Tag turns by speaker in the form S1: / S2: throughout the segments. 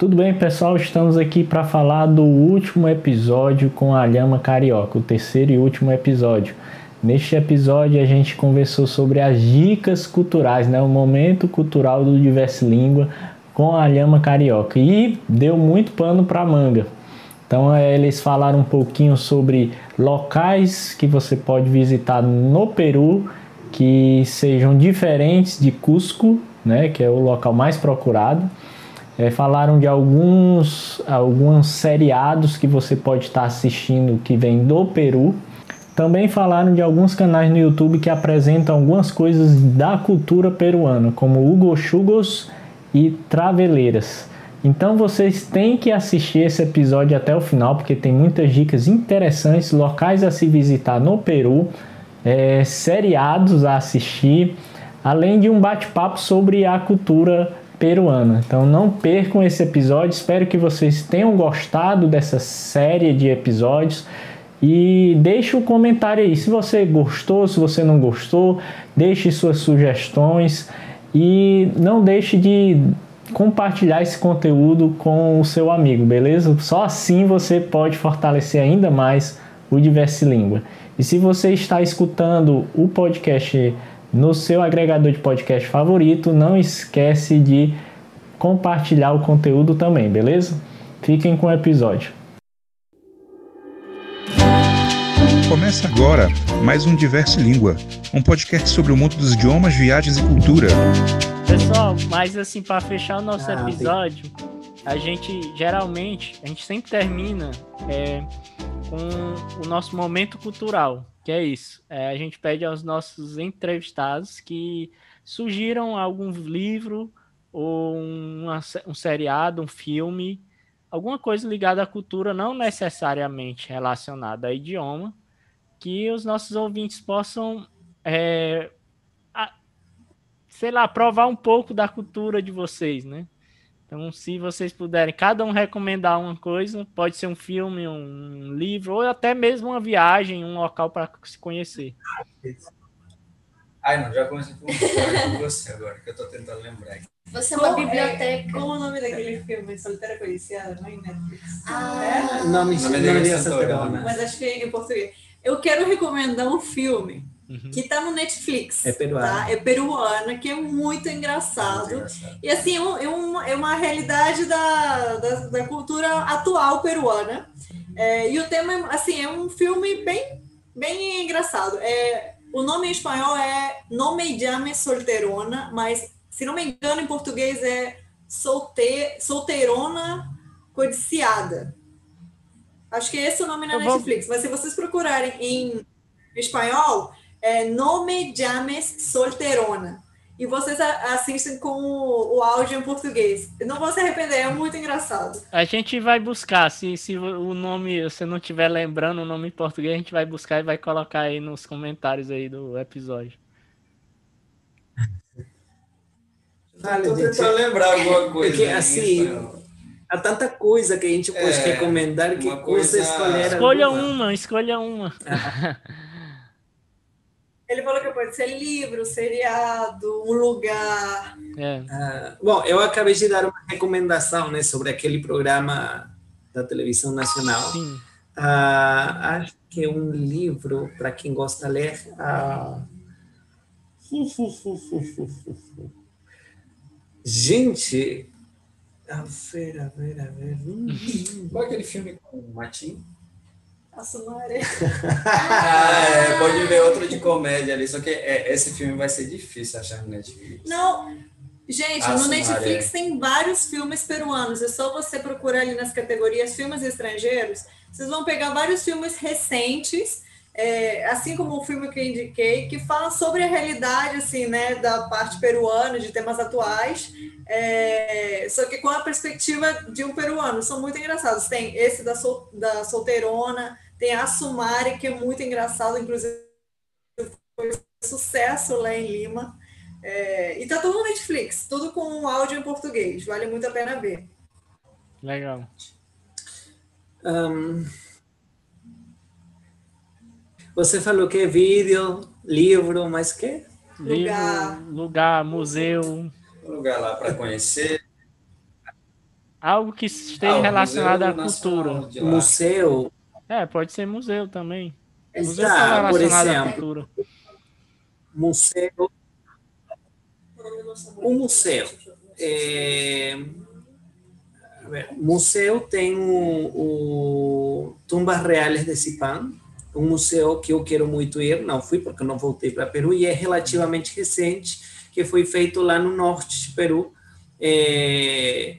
S1: Tudo bem, pessoal? Estamos aqui para falar do último episódio com a Lhama Carioca, o terceiro e último episódio. Neste episódio a gente conversou sobre as dicas culturais, né? o momento cultural do Diverso Língua com a Lhama Carioca e deu muito pano para manga. Então é, eles falaram um pouquinho sobre locais que você pode visitar no Peru que sejam diferentes de Cusco, né, que é o local mais procurado é, falaram de alguns, alguns seriados que você pode estar assistindo que vem do Peru. Também falaram de alguns canais no YouTube que apresentam algumas coisas da cultura peruana, como Hugo Chugos e Traveleiras. Então vocês têm que assistir esse episódio até o final, porque tem muitas dicas interessantes, locais a se visitar no Peru, é, seriados a assistir, além de um bate-papo sobre a cultura peruana. Então não percam esse episódio. Espero que vocês tenham gostado dessa série de episódios. E deixe um comentário aí se você gostou, se você não gostou, deixe suas sugestões e não deixe de compartilhar esse conteúdo com o seu amigo, beleza? Só assim você pode fortalecer ainda mais o Diverse Língua. E se você está escutando o podcast no seu agregador de podcast favorito. Não esquece de compartilhar o conteúdo também, beleza? Fiquem com o episódio.
S2: Começa agora mais um Diverso Língua, um podcast sobre o mundo dos idiomas, viagens e cultura.
S1: Pessoal, mas assim, para fechar o nosso ah, episódio, a gente geralmente, a gente sempre termina é, com o nosso momento cultural. Que é isso. É, a gente pede aos nossos entrevistados que sugiram algum livro ou uma, um seriado, um filme, alguma coisa ligada à cultura, não necessariamente relacionada a idioma, que os nossos ouvintes possam, é, a, sei lá, provar um pouco da cultura de vocês, né? Então, se vocês puderem cada um recomendar uma coisa, pode ser um filme, um livro, ou até mesmo uma viagem, um local para se conhecer.
S3: Ai, não, já comecei com você agora, que eu estou tentando lembrar.
S4: Você é uma biblioteca. É,
S5: como o nome daquele filme? Solteira Codiciada, não é Netflix?
S4: Ah,
S5: é?
S4: nome,
S3: nome dele é Santorona.
S5: Mas acho que é em português. Eu quero recomendar um filme Uhum. que está no Netflix.
S4: É peruana.
S5: Tá? É peruana, que é muito engraçado. Muito engraçado. E assim, é, um, é uma realidade da, da, da cultura atual peruana. É, e o tema, assim, é um filme bem, bem engraçado. É, o nome em espanhol é No Me Llame Solterona, mas, se não me engano, em português é Solte, Solteirona Codiciada. Acho que esse é o nome na Netflix. Mas se vocês procurarem em espanhol, é No Me Llames Solterona. E vocês assistem com o, o, áudio em português. Não vão se arrepender, é muito engraçado.
S1: A gente vai buscar, se, se o nome, você não estiver lembrando o nome em português, a gente vai buscar e vai colocar aí nos comentários aí do episódio.
S3: Vale, tentando lembrar alguma coisa.
S4: Porque, assim, há tanta coisa que a gente pode é, recomendar que coisa... escolher.
S1: Escolha alguma. uma, escolha uma.
S5: Ele falou que pode ser livro, seriado, um lugar.
S4: É. Ah, bom, eu acabei de dar uma recomendação né, sobre aquele programa da televisão nacional. Sim. Ah, acho que é um livro para quem gosta de ler. Ah... Gente, a ver, a ver, a ver.
S3: Qual é aquele filme com o Matinho?
S5: A Sumaré.
S3: ah, é, pode ver outro de comédia ali, só que é, esse filme vai ser difícil achar no Netflix.
S5: Não, gente, a no Sumaré. Netflix tem vários filmes peruanos, é só você procurar ali nas categorias filmes estrangeiros, vocês vão pegar vários filmes recentes, é, assim como o filme que eu indiquei, que fala sobre a realidade, assim, né, da parte peruana, de temas atuais, é, só que com a perspectiva de um peruano, são muito engraçados. Tem esse da, sol, da solteirona, tem a Sumari, que é muito engraçado, inclusive foi sucesso lá em Lima. É, e tá tudo no Netflix, tudo com áudio em português, vale muito a pena ver.
S1: Legal.
S4: Um, você falou que é vídeo, livro, mas que?
S1: Lugar. Livro, lugar, museu
S3: lugar lá para conhecer.
S1: Algo que esteja ah, relacionado à cultura.
S4: Museu.
S1: É, pode ser museu também. Museu está relacionado exemplo, à cultura.
S4: Museu. O museu. É, museu tem o, o Tumbas Reales de Sipan, um museu que eu quero muito ir, não fui porque não voltei para Peru, e é relativamente recente, que foi feito lá no norte de Peru, é,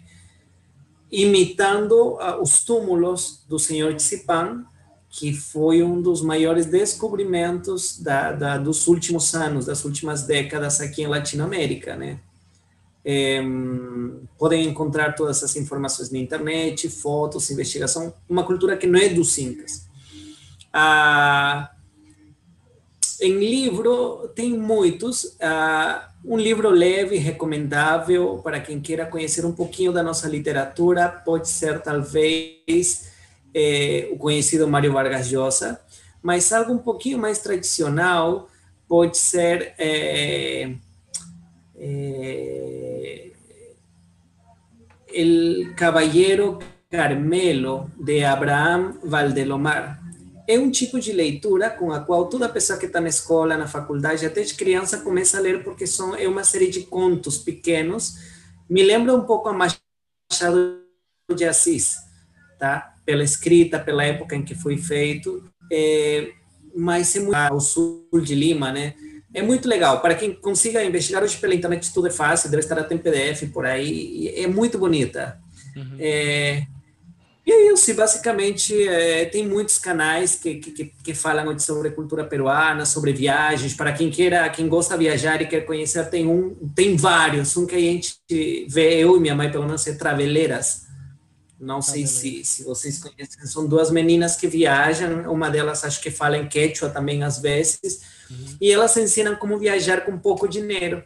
S4: imitando uh, os túmulos do senhor Tsipan, que foi um dos maiores descobrimentos da, da, dos últimos anos, das últimas décadas aqui em Latinoamérica, né? É, podem encontrar todas essas informações na internet, fotos, investigação, uma cultura que não é dos incas. Ah, em livro, tem muitos. Ah, um livro leve, recomendável para quem queira conhecer um pouquinho da nossa literatura, pode ser talvez é, o conhecido Mário Vargas Llosa, mas algo um pouquinho mais tradicional pode ser é, é, El Caballero Carmelo, de Abraham Valdelomar é um tipo de leitura com a qual toda pessoa que está na escola, na faculdade, até de criança, começa a ler, porque são, é uma série de contos pequenos. Me lembra um pouco a Machado de Assis, tá? Pela escrita, pela época em que foi feito. É, mas é muito ao sul de Lima, né? É muito legal. Para quem consiga investigar hoje pela internet, tudo é fácil, deve estar até em PDF por aí. É muito bonita. Uhum. É, e é isso, basicamente é, tem muitos canais que, que, que falam sobre cultura peruana, sobre viagens. Para quem queira, quem gosta de viajar e quer conhecer, tem um, tem vários. Um que a gente vê, eu e minha mãe, pelo menos, é Traveleiras. Não sei se, se vocês conhecem. São duas meninas que viajam. Uma delas acho que fala em quechua também às vezes. Uhum. E elas ensinam como viajar com pouco dinheiro.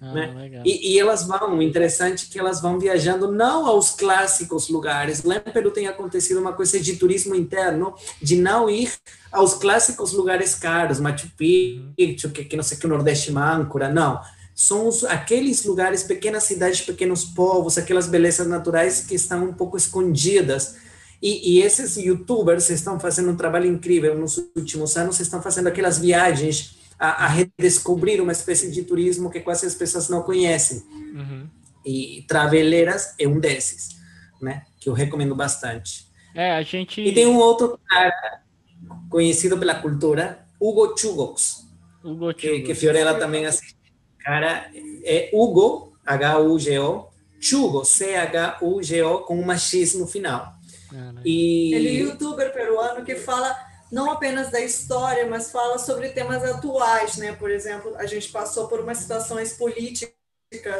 S4: Ah, né? E, e, elas vão, interessante que elas vão viajando não aos clássicos lugares. Lá em Peru tem acontecido uma coisa de turismo interno, de não ir aos clássicos lugares caros, Machu Picchu, que, que não sei que o Nordeste Mâncora, não. São os, aqueles lugares, pequenas cidades, pequenos povos, aquelas belezas naturais que estão um pouco escondidas. E, e, esses youtubers estão fazendo um trabalho incrível nos últimos anos, estão fazendo aquelas viagens a, a, redescobrir uma espécie de turismo que quase as pessoas não conhecem. Uhum. E Traveleiras é um desses, né? Que eu recomendo bastante.
S1: É, a gente...
S4: E tem um outro cara conhecido pela cultura, Hugo Chugox. Hugo Que, que Fiorella também assiste. Cara, é Hugo, H-U-G-O, Chugo, C-H-U-G-O, com uma X no final.
S5: Ah, né? e... Ele é youtuber peruano que fala não apenas da história, mas fala sobre temas atuais, né? Por exemplo, a gente passou por umas situações políticas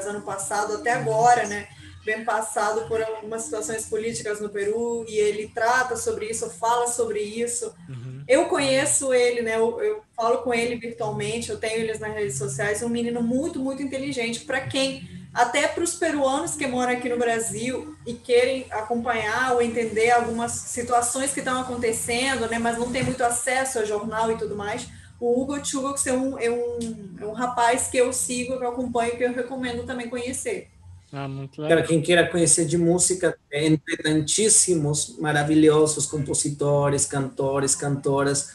S5: ano passado até agora, né? Bem passado por algumas situações políticas no Peru e ele trata sobre isso, fala sobre isso. Uhum. Eu conheço ele, né? Eu, eu, falo com ele virtualmente, eu tenho ele nas redes sociais. Um menino muito, muito inteligente. Para quem até para os peruanos que moram aqui no Brasil e querem acompanhar ou entender algumas situações que estão acontecendo, né, mas não tem muito acesso ao jornal e tudo mais. O Hugo Chugos é um, é, um, é um rapaz que eu sigo, que eu acompanho, que eu recomendo também conhecer.
S1: Ah, muito legal.
S4: Para quem queira conhecer de música, tem tantíssimos maravilhosos compositores, cantores, cantoras.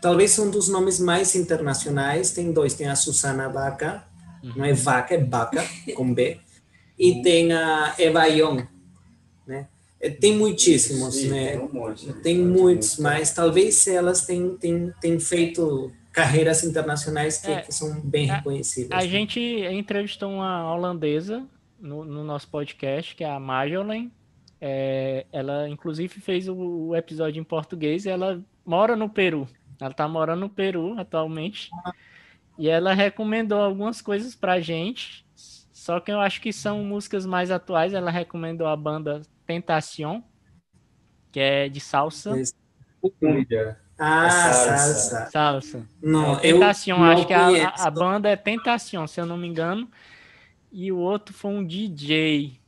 S4: Talvez um dos nomes mais internacionais, tem dois, tem a Susana Baca, não é vaca, é vaca, com B. E tem a Eva Young, né? É, tem muitíssimos, Sim, né? Tem, um monte, tem muitos, mas talvez elas tenham, tenham, tenham feito carreiras internacionais que, é, que são bem a, reconhecidas.
S1: A né? gente entrevistou uma holandesa no, no, nosso podcast, que é a Marjolaine. É, ela, inclusive, fez o, o, episódio em português e ela mora no Peru. Ela está morando no Peru atualmente. Ah. E ela recomendou algumas coisas pra gente, só que eu acho que são músicas mais atuais. Ela recomendou a banda Tentacion, que é de salsa.
S4: Ah, salsa.
S1: Salsa. Não, é, Tentacion, acho que a, a, banda é Tentacion, se eu não me engano. E o outro foi um DJ.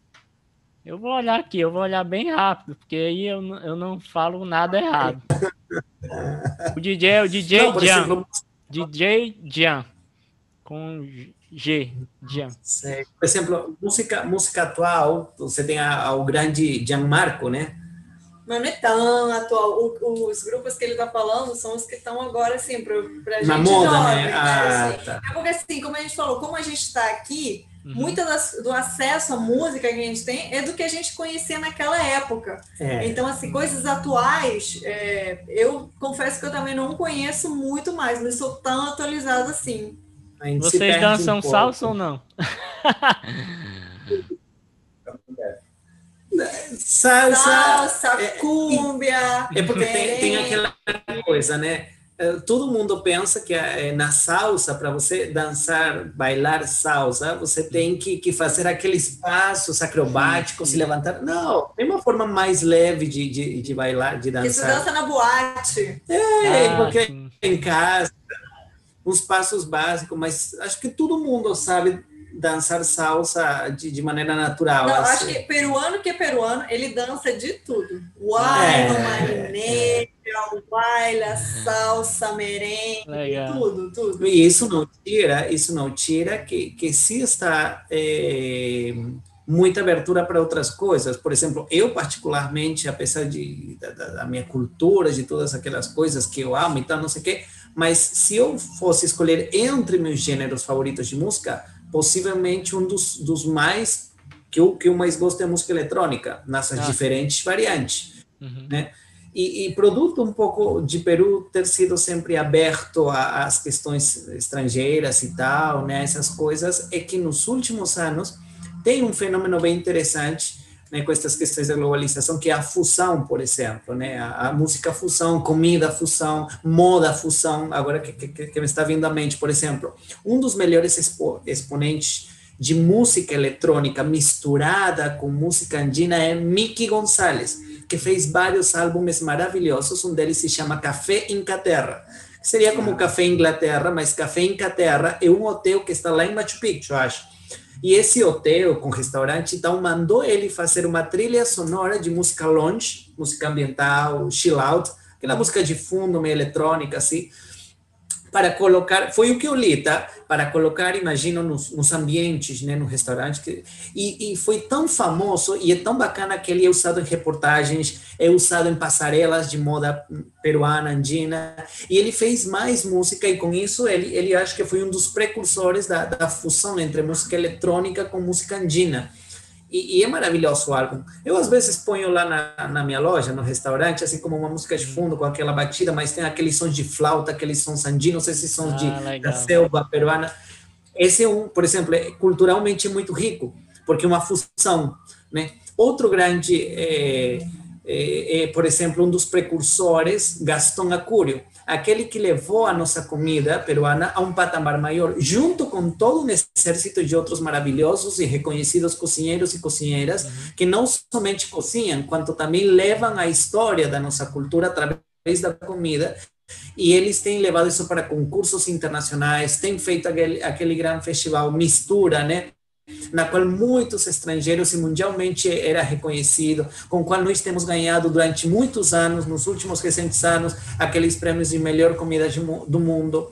S1: Eu vou olhar aqui, eu vou olhar bem rápido, porque aí eu, eu não falo nada errado. o DJ é o DJ não, DJ Jan. Com G, Jean.
S4: Por exemplo, música, música atual, você tem a, a, o grande Gianmarco, né?
S5: Mas não é tão atual. O, os grupos que ele está falando são os que estão agora, assim, para a gente
S4: Na moda, jovem, né? né?
S5: Ah, assim. tá. É porque, assim, como a gente falou, como a gente está aqui, uhum. muito do acesso à música que a gente tem é do que a gente conhecia naquela época. É. Então, assim, coisas atuais, é, eu confesso que eu também não conheço muito mais, não sou tão atualizada assim.
S1: Vocês dançam um salsa ou não?
S4: salsa,
S5: salsa é, cúmbia.
S4: É, porque tem, tem aquela coisa, né? É, todo mundo pensa que é, na salsa, para você dançar, bailar salsa, você tem que, que fazer aqueles passos acrobáticos, se levantar. Não, tem uma forma mais leve de, de, de bailar, de dançar. Você
S5: dança na boate.
S4: É, ah, porque em casa, uns passos básicos, mas acho que todo mundo sabe dançar salsa de, de maneira natural.
S5: Não, assim. acho que peruano que é peruano, ele dança de tudo. Guaino, é, marinheira, é. baila, salsa, merengue, Legal. tudo, tudo.
S4: E isso não tira, isso não tira que, que se está é, muita abertura para outras coisas. Por exemplo, eu particularmente, apesar de, da, da minha cultura, de todas aquelas coisas que eu amo e tal, não sei o quê, mas se eu fosse escolher entre meus gêneros favoritos de música, possivelmente um dos, dos mais que eu, que eu mais gosto é a música eletrônica, nessas ah. diferentes variantes, uhum. né? E, e, produto um pouco de Peru ter sido sempre aberto às questões estrangeiras e tal, né? Essas coisas é que nos últimos anos tem um fenômeno bem interessante né, com essas questões da globalização, que é a fusão, por exemplo, né, a, a música fusão, comida fusão, moda fusão, agora que, que, que, me está vindo à mente, por exemplo, um dos melhores expo, exponentes de música eletrônica misturada com música andina é Mickey Gonzalez, que fez vários álbuns maravilhosos, um deles se chama Café em Caterra, que seria como Café Inglaterra, mas Café em Caterra é um hotel que está lá em Machu Picchu, acho, e esse hotel com restaurante, então, mandou ele fazer uma trilha sonora de música lounge, música ambiental, chill out, aquela música de fundo, meio eletrônica, assim, para colocar, foi o que eu li, tá? Para colocar, imagino, nos, nos ambientes, né, no restaurante. Que, e, e, foi tão famoso e é tão bacana que ele é usado em reportagens, é usado em passarelas de moda peruana, andina. E ele fez mais música e com isso ele, ele acho que foi um dos precursores da, da fusão entre música eletrônica com música andina. E, e, é maravilhoso o álbum. Eu, às vezes, ponho lá na, na, minha loja, no restaurante, assim como uma música de fundo, com aquela batida, mas tem aqueles sons de flauta, aqueles sons andinos, esses sons ah, de, da selva peruana. Esse é um, por exemplo, é culturalmente muito rico, porque é uma fusão. Né? Outro grande, é, é, é, por exemplo, um dos precursores, Gastão Acúrio aquele que levou a nossa comida peruana a um patamar maior, junto com todo um exército de outros maravilhosos e reconhecidos cozinheiros e cozinheiras uhum. que não somente cozinham, quanto também levam a história da nossa cultura através da comida. E eles têm levado isso para concursos internacionais, têm feito aquele, aquele grande festival Mistura, né? Na qual muitos estrangeiros e mundialmente era reconhecido, com qual nós temos ganhado durante muitos anos, nos últimos recentes anos, aqueles prêmios de melhor comida do mundo.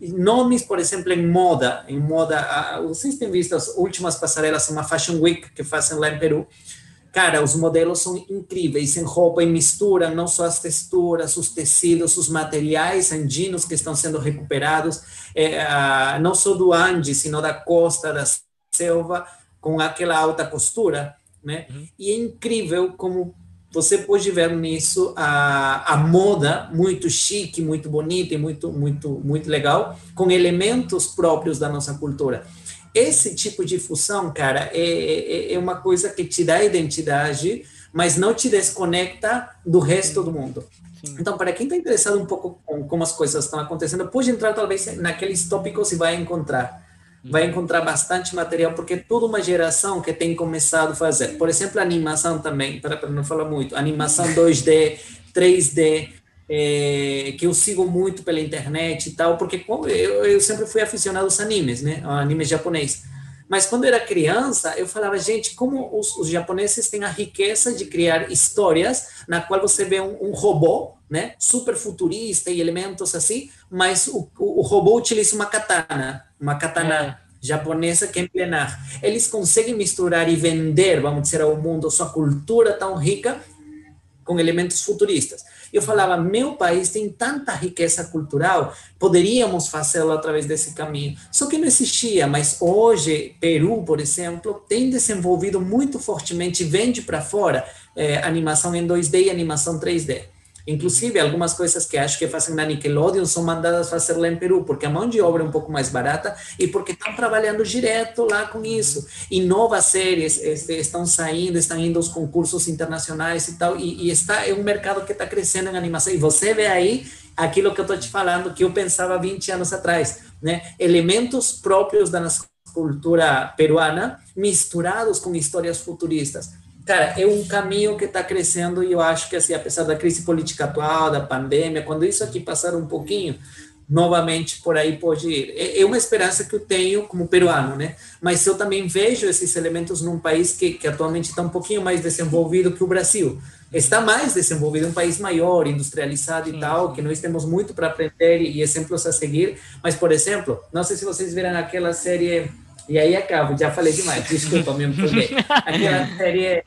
S4: Nomes, por exemplo, em moda, em moda, vocês têm visto as últimas passarelas, uma Fashion Week que fazem lá em Peru, Cara, os modelos são incríveis em roupa e mistura, não só as texturas, os tecidos, os materiais andinos que estão sendo recuperados, é, não só do Andes, sino da costa, das selva com aquela alta costura, né? Uhum. E é incrível como você pode ver nisso a, a moda muito chique, muito bonita e muito, muito, muito legal, com elementos próprios da nossa cultura. Esse tipo de fusão, cara, é, é, é uma coisa que te dá identidade, mas não te desconecta do resto do mundo. Sim. Então, para quem está interessado um pouco com como as coisas estão acontecendo, pode entrar talvez naqueles tópicos e vai encontrar vai encontrar bastante material, porque toda uma geração que tem começado a fazer. Por exemplo, animação também, para, para não falar muito, animação 2D, 3D, é, que eu sigo muito pela internet e tal, porque eu, eu sempre fui aficionado aos animes, né, animes japonês. Mas quando eu era criança, eu falava, gente, como os, os, japoneses têm a riqueza de criar histórias na qual você vê um, um robô, né, super futurista e elementos assim, mas o, o, o robô utiliza uma katana, uma katana japonesa que emplenar. Eles conseguem misturar e vender, vamos dizer, ao mundo sua cultura tão rica com elementos futuristas. Eu falava, meu país tem tanta riqueza cultural, poderíamos fazê-lo através desse caminho. Só que não existia, mas hoje, Peru, por exemplo, tem desenvolvido muito fortemente, vende para fora, é, animação em 2D e animação 3D. Inclusive, algumas coisas que acho que fazem na Nickelodeon são mandadas fazer lá em Peru, porque a mão de obra é um pouco mais barata e porque estão trabalhando direto lá com isso. E novas séries este, estão saindo, estão indo aos concursos internacionais e tal, e, e está, é um mercado que está crescendo em animação. E você vê aí aquilo que eu estou te falando, que eu pensava 20 anos atrás, né? Elementos próprios da nossa cultura peruana misturados com histórias futuristas cara, é um caminho que está crescendo e eu acho que, assim, apesar da crise política atual, da pandemia, quando isso aqui passar um pouquinho, novamente por aí pode ir. É, é uma esperança que eu tenho como peruano, né? Mas eu também vejo esses elementos num país que, que atualmente está um pouquinho mais desenvolvido que o Brasil. Está mais desenvolvido, um país maior, industrializado e tal, que nós temos muito para aprender e exemplos a seguir. Mas, por exemplo, não sei se vocês viram aquela série e aí acabo, já falei demais, desculpa, me empolguei. Aquela série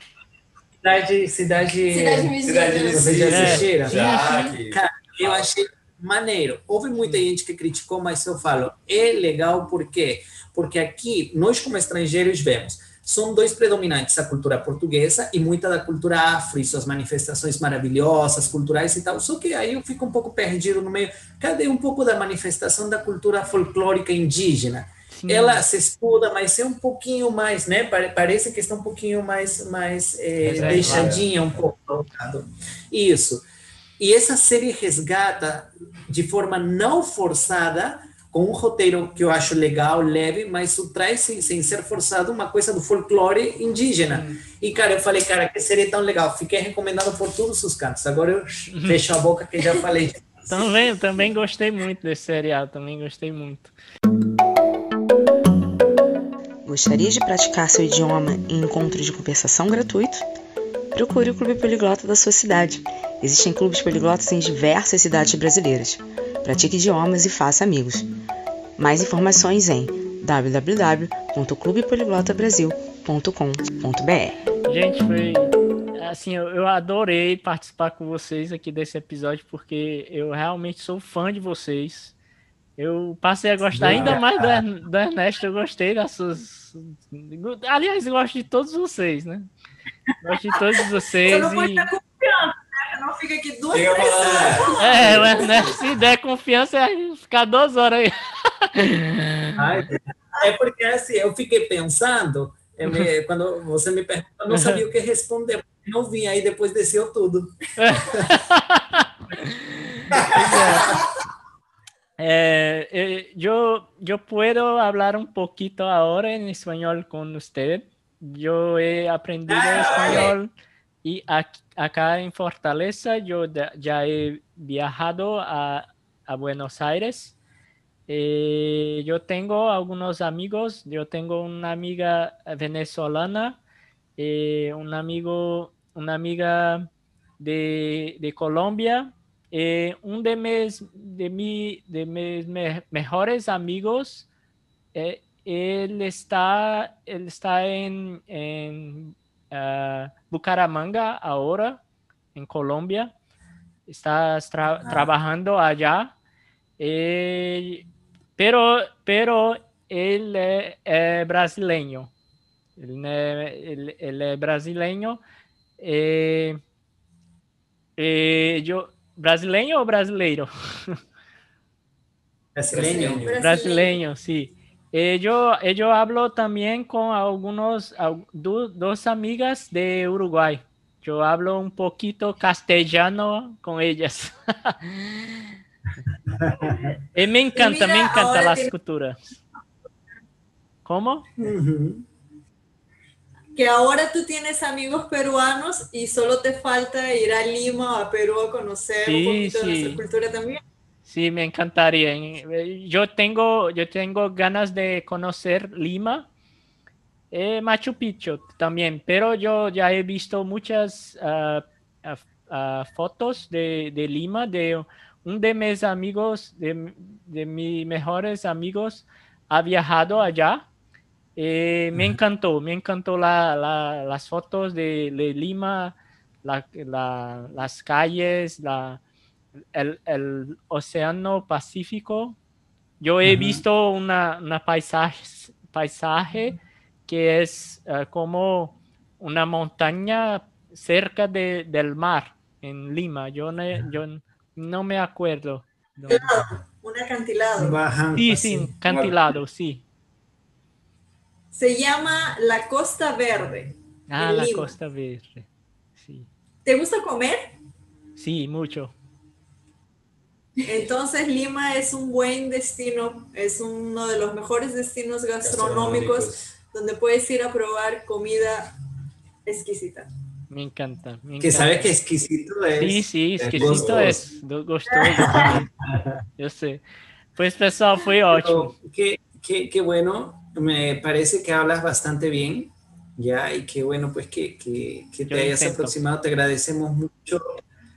S4: Cidade. Cidade.
S5: Cidade Cidade
S4: Vocês já assistiram?
S3: Já,
S4: Cara, eu achei maneiro. Houve muita gente que criticou, mas eu falo, é legal por quê? Porque aqui, nós como estrangeiros vemos, são dois predominantes, a cultura portuguesa e muita da cultura afro e suas manifestações maravilhosas, culturais e tal. Só que aí eu fico um pouco perdido no meio. Cadê um pouco da manifestação da cultura folclórica indígena? Ela se estuda, mas é um pouquinho mais, né? Parece que está um pouquinho mais, mais é, deixadinha um pouco Isso. E essa série resgata de forma não forçada, com um roteiro que eu acho legal, leve, mas traz sem, sem ser forçado uma coisa do folclore indígena. Uhum. E, cara, eu falei, cara, que série tão legal. Fiquei recomendando por todos os cantos. Agora eu uhum. fecho a boca que já falei.
S1: também, também gostei muito desse serial, também gostei muito.
S6: Gostaria de praticar seu idioma em encontro de conversação gratuito? Procure o Clube Poliglota da sua cidade. Existem clubes poliglotas em diversas cidades brasileiras. Pratique idiomas e faça amigos. Mais informações em www.clubepoliglotabrasil.com.br.
S1: Gente, foi assim, eu adorei participar com vocês aqui desse episódio porque eu realmente sou fã de vocês. Eu passei a gostar ainda mais do, do Ernesto. Eu gostei das suas. Aliás, eu gosto de todos vocês, né? Gosto de todos vocês. Você
S5: não pode
S1: e...
S5: ter confiança, né? Não fica aqui duas pessoas.
S1: É, o Ernesto, se der confiança, é ficar duas horas aí.
S4: Ai, é porque assim, eu fiquei pensando, eu me, quando você me perguntou, eu não sabia o que responder. Não vim, aí depois desceu tudo. É.
S1: Eh, eh, yo, yo puedo hablar un poquito ahora en español con usted. Yo he aprendido ah, español y acá en Fortaleza yo ya he viajado a, a Buenos Aires. Eh, yo tengo algunos amigos, yo tengo una amiga venezolana, un amigo, una amiga de, de Colombia, eh, un de mis, de, mi, de mis mejores amigos, eh, él, está, él está en, en uh, Bucaramanga ahora, en Colombia. Está tra ah. trabajando allá. Eh, pero, pero él es brasileño. Él, él, él es brasileño. Eh, eh, yo, ¿Brasileño o brasileiro?
S4: Brasileño.
S1: Brasileño, sí. Eh, yo, eh, yo, hablo también con algunos, do, dos amigas de Uruguay. Yo hablo un poquito castellano con ellas. y me encanta, me encanta las culturas. ¿Cómo? Uh -huh.
S5: Que ahora tú tienes amigos peruanos y solo te falta ir a Lima o a Perú a conocer un poquito de nuestra cultura también.
S1: Sí, me encantaría. Yo tengo, yo tengo ganas de conocer Lima, eh, Machu Picchu también, pero yo ya he visto muchas uh, uh, fotos de, de, Lima, de un de mis amigos, de, de mis mejores amigos, ha viajado allá. Eh, me encantó, me encantó la, la, las fotos de, de Lima, la, las calles, la, el, el, Océano Pacífico. Yo he visto una, una paisaje, paisaje que es uh, como una montaña cerca de, del mar en Lima. Yo no, yo no me acuerdo.
S5: Un acantilado.
S1: Sí, sí, acantilado, sí.
S5: Se llama la Costa Verde.
S1: Ah, la Costa Verde. Sí.
S5: ¿Te gusta comer?
S1: Sí, mucho.
S5: Entonces Lima es un buen destino, es uno de los mejores destinos gastronómicos, donde puedes ir a probar comida exquisita.
S1: Me encanta. Me
S4: que sabe que exquisito es.
S1: Sí, sí, exquisito es. Gostoso. Yo sé. Pues pessoal, fue ótimo.
S4: Qué, qué, qué, bueno. Me parece que hablas bastante bien. Ya, y qué bueno, pues que, que, que te hayas aproximado. Te agradecemos mucho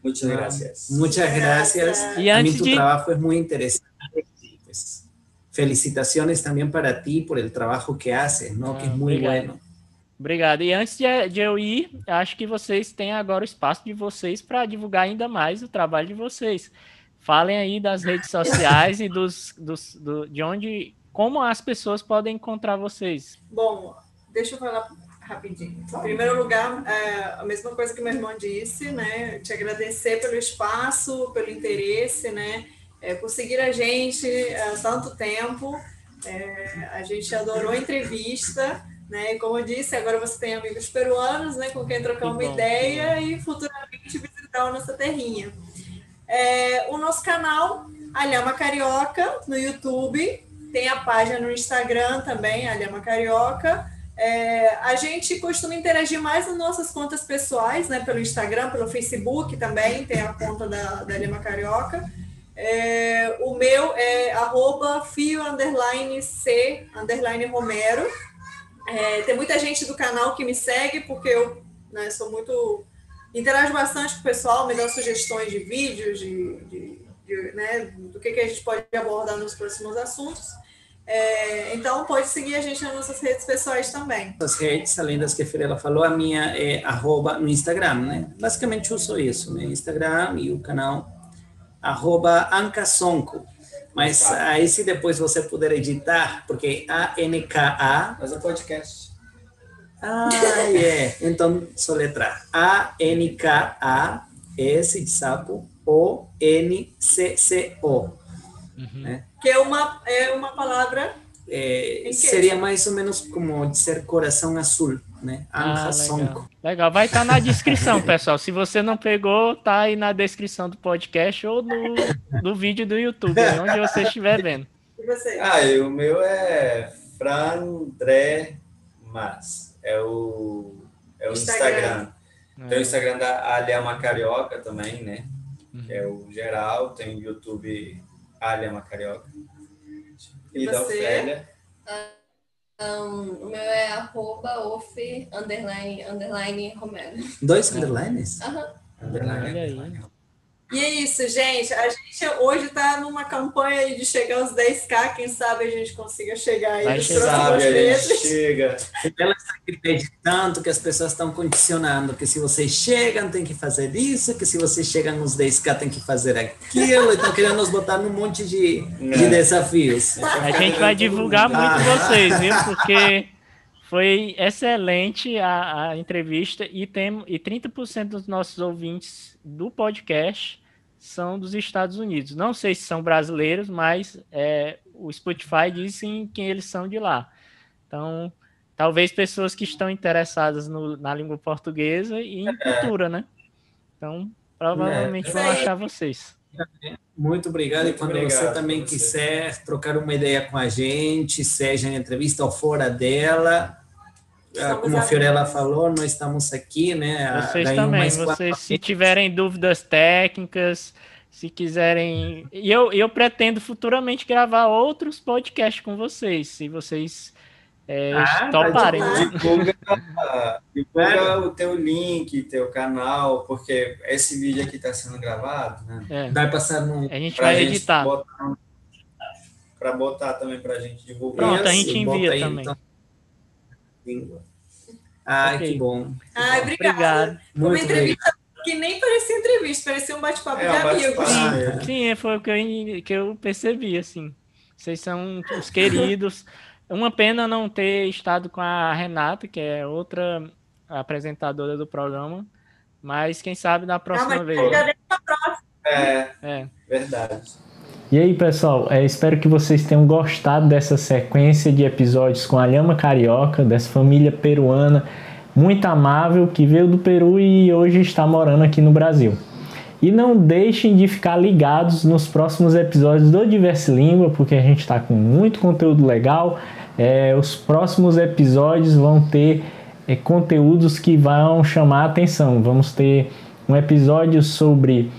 S3: Muchas gracias.
S4: Muchas gracias.
S1: Y
S4: a mí tu trabajo es muy interesante. Pues, felicitaciones también para ti por el trabajo que haces, ¿no? Ah, que es muy obrigado. bueno.
S1: Obrigado. E antes de, de, eu ir, acho que vocês têm agora o espaço de vocês para divulgar ainda mais o trabalho de vocês. Falem aí das redes sociais e dos, dos do, de onde, como as pessoas podem encontrar vocês.
S5: Bom, deixa eu falar rapidinho. Em primeiro lugar, é, a mesma coisa que meu irmão disse, né? Te agradecer pelo espaço, pelo interesse, né? É, por seguir a gente há tanto tempo. É, a gente adorou a entrevista, né? E como eu disse, agora você tem amigos peruanos, né? Com quem trocar uma ideia e futuramente visitar a nossa terrinha. É, o nosso canal, Alhama Carioca, no YouTube. Tem a página no Instagram também, Alhama Carioca. É, a gente costuma interagir mais nas nossas contas pessoais, né? Pelo Instagram, pelo Facebook também, tem a conta da, da Lima Carioca. É, o meu é arroba fio underline C underline Romero. É, tem muita gente do canal que me segue, porque eu né, sou muito. Interajo bastante com o pessoal, me dá sugestões de vídeos, de, de, de né, do que, que a gente pode abordar nos próximos assuntos. É, então, pode seguir a gente nas nossas redes pessoais também.
S4: As redes, além das que a Fiorella falou, a minha é arroba no Instagram, né? Basicamente uso isso, né? Instagram e o canal arroba Ancasonco. Mas aí se depois você puder editar, porque A-N-K-A...
S3: Mas é podcast.
S4: Ah, é. Yeah. Então, soletrar. A-N-K-A, S de sapo, O-N-C-C-O.
S5: Uhum. Né? Que é uma, é uma palavra.
S4: É, seria mais ou menos como dizer coração azul, né?
S1: Ah, legal. legal. Vai estar tá na descrição, pessoal. Se você não pegou, tá aí na descrição do podcast ou no, no vídeo do YouTube, onde você estiver vendo.
S3: E você? Ah, e o meu é Frandré Mas. É o, é o Instagram. Instagram. É. Tem o Instagram da Alhama Carioca também, né? Uhum. Que é o geral. Tem o YouTube Alhama Carioca.
S5: E, e da Ofélia?
S7: Um, o meu é arroba of underline, underline Romero.
S4: Dois underlines?
S7: Aham.
S1: Uhum. Underline.
S5: E é isso, gente. A gente hoje está numa campanha de chegar aos 10k. Quem sabe a gente consiga chegar aí
S3: nos próximos meses. Chega.
S4: Ela está acreditando tanto que as pessoas estão condicionando que se vocês chegam, tem que fazer isso, que se vocês chegam nos 10k, tem que fazer aquilo. Estão querendo nos botar num monte de, de desafios.
S1: A gente vai divulgar muito ah. vocês, viu? Porque foi excelente a, a entrevista e, tem, e 30% dos nossos ouvintes do podcast são dos Estados Unidos. Não sei se são brasileiros, mas é, o Spotify diz quem eles são de lá. Então, talvez pessoas que estão interessadas no, na língua portuguesa e em cultura, né? Então, provavelmente é. vão achar vocês.
S4: Muito obrigado. Muito e quando obrigado você também você. quiser trocar uma ideia com a gente, seja em entrevista ou fora dela, Estamos como a Fiorella falou, nós estamos aqui, né?
S1: Vocês também, vocês se tiverem dúvidas técnicas, se quiserem. E eu, eu pretendo futuramente gravar outros podcasts com vocês, se vocês é, ah, toparem.
S3: Divulga, divulga o teu link, teu canal, porque esse vídeo aqui está sendo gravado, né?
S4: É. Vai passar no.
S1: A gente vai editar.
S3: para botar também para a gente divulgar.
S8: Pronto, a gente envia aí, também. Então.
S4: Ai, okay. que bom.
S5: Ai, obrigada. Uma entrevista que nem parecia entrevista, parecia um bate-papo é, de um amigos.
S8: Sim, ah, é. sim, foi o que eu, que eu percebi, assim. Vocês são os queridos. Uma pena não ter estado com a Renata, que é outra apresentadora do programa. Mas quem sabe na próxima ah, vez. Já próxima.
S3: É, é, verdade.
S1: E aí, pessoal, é, espero que vocês tenham gostado dessa sequência de episódios com a Lhama Carioca, dessa família peruana muito amável que veio do Peru e hoje está morando aqui no Brasil. E não deixem de ficar ligados nos próximos episódios do Diverse Língua, porque a gente está com muito conteúdo legal. É, os próximos episódios vão ter é, conteúdos que vão chamar a atenção. Vamos ter um episódio sobre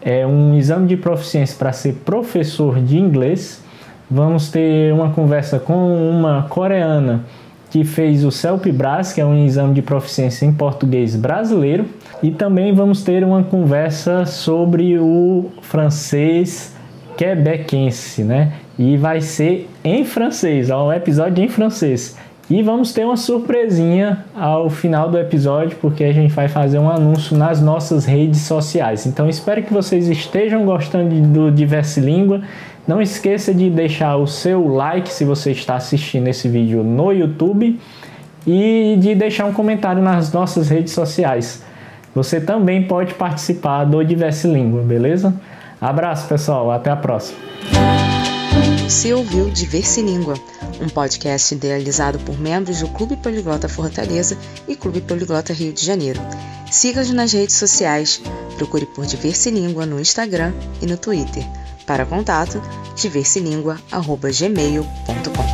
S1: é, um exame de proficiência para ser professor de inglês. Vamos ter uma conversa com uma coreana que fez o CELP-BRAS, que é um exame de proficiência em português brasileiro, e também vamos ter uma conversa sobre o francês quebequense, né? E vai ser em francês, ó, um episódio em francês. E vamos ter uma surpresinha ao final do episódio, porque a gente vai fazer um anúncio nas nossas redes sociais. Então espero que vocês estejam gostando do Diverse Língua não esqueça de deixar o seu like se você está assistindo esse vídeo no YouTube e de deixar um comentário nas nossas redes sociais. Você também pode participar do Diverse Língua, beleza? Abraço, pessoal. Até a próxima.
S6: Você ouviu Diverse Língua, um podcast idealizado por membros do Clube Poliglota Fortaleza e Clube Poliglota Rio de Janeiro. Siga-nos nas redes sociais. Procure por Diverse Língua no Instagram e no Twitter. Para contato, diverselingua.gmail.com